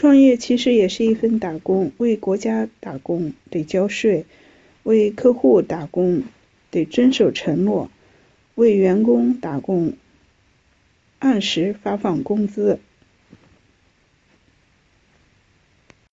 创业其实也是一份打工为国家打工得交税为客户打工得遵守承诺为员工打工按时发放工资。